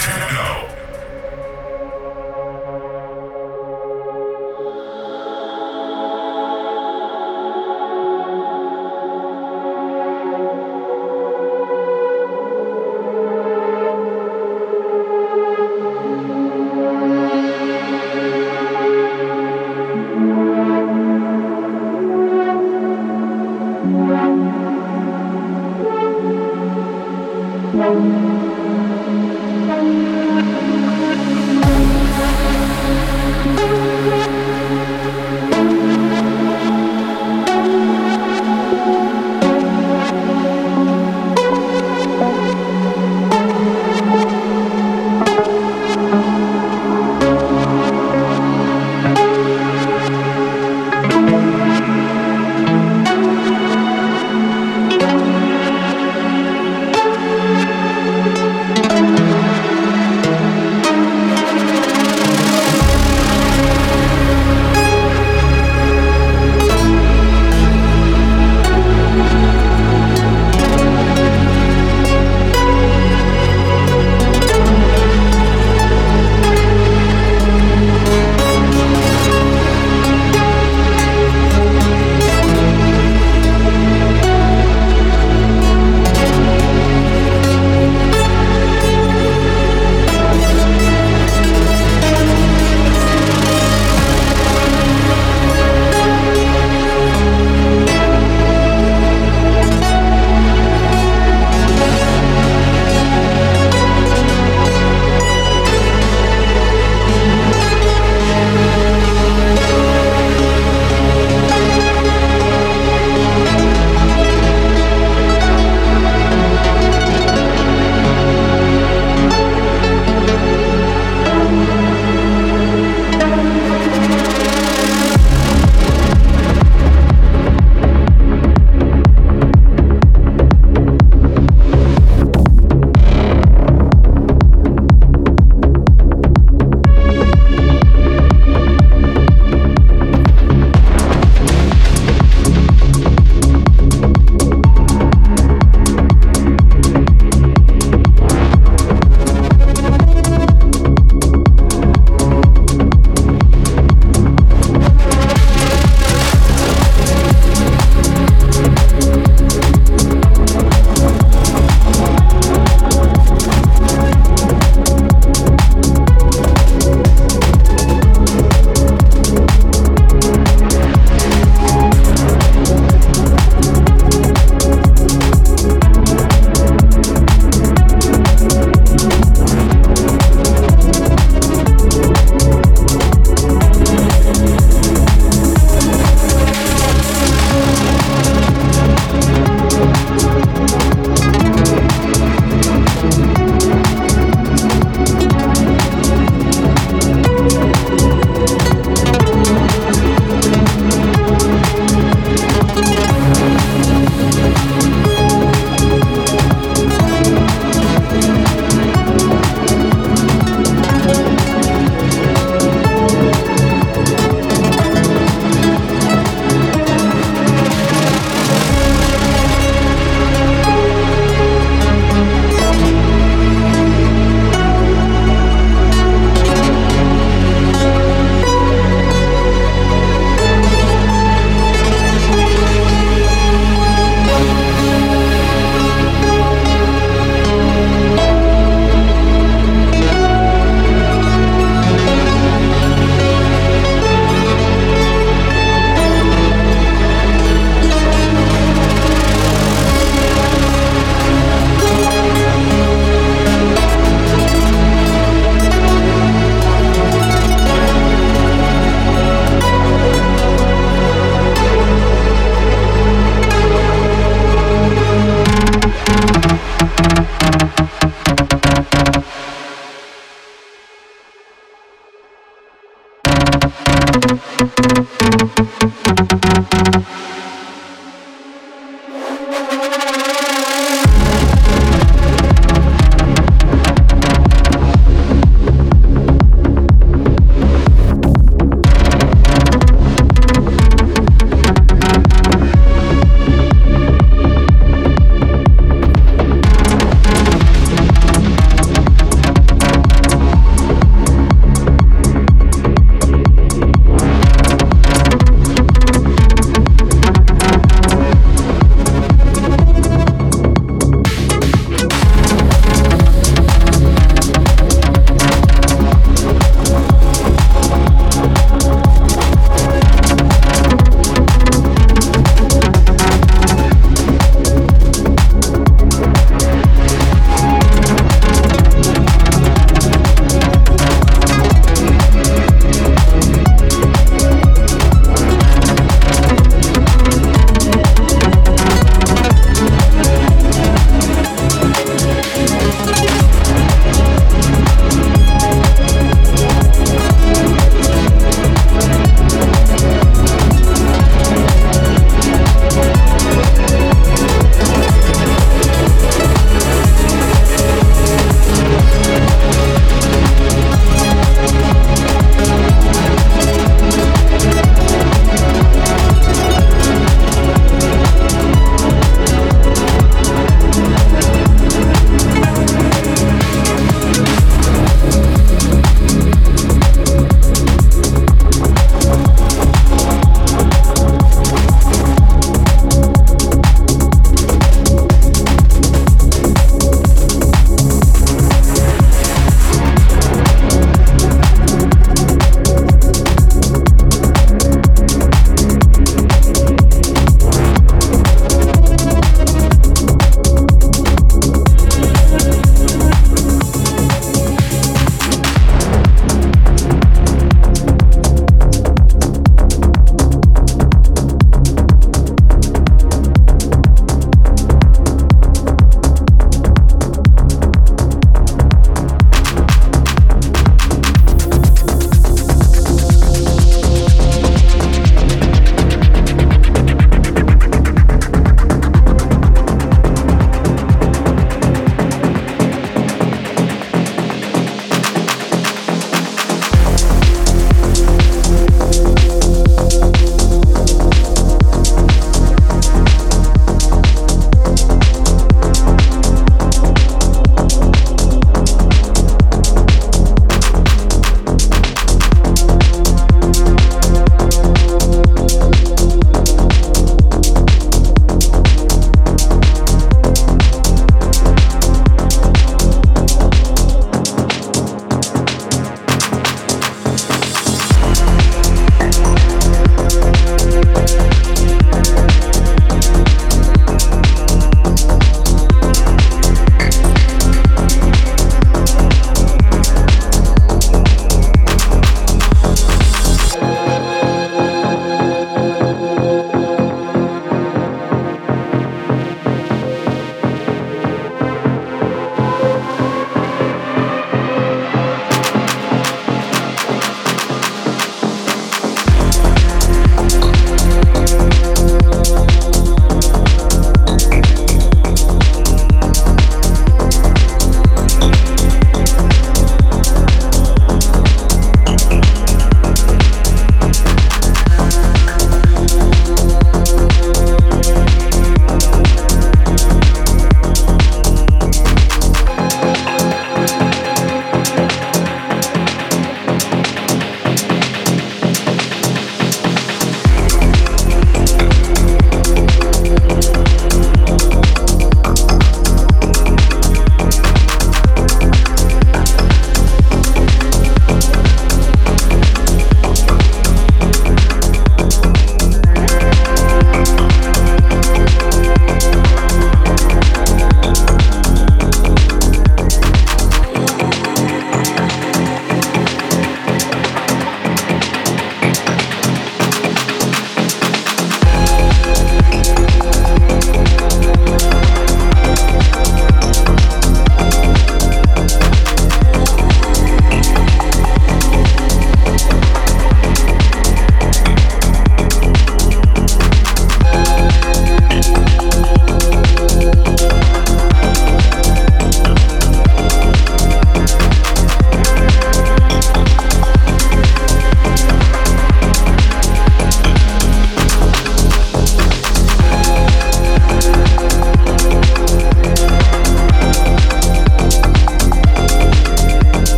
Techno.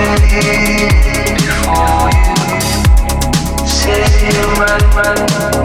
Before you, say you run, run.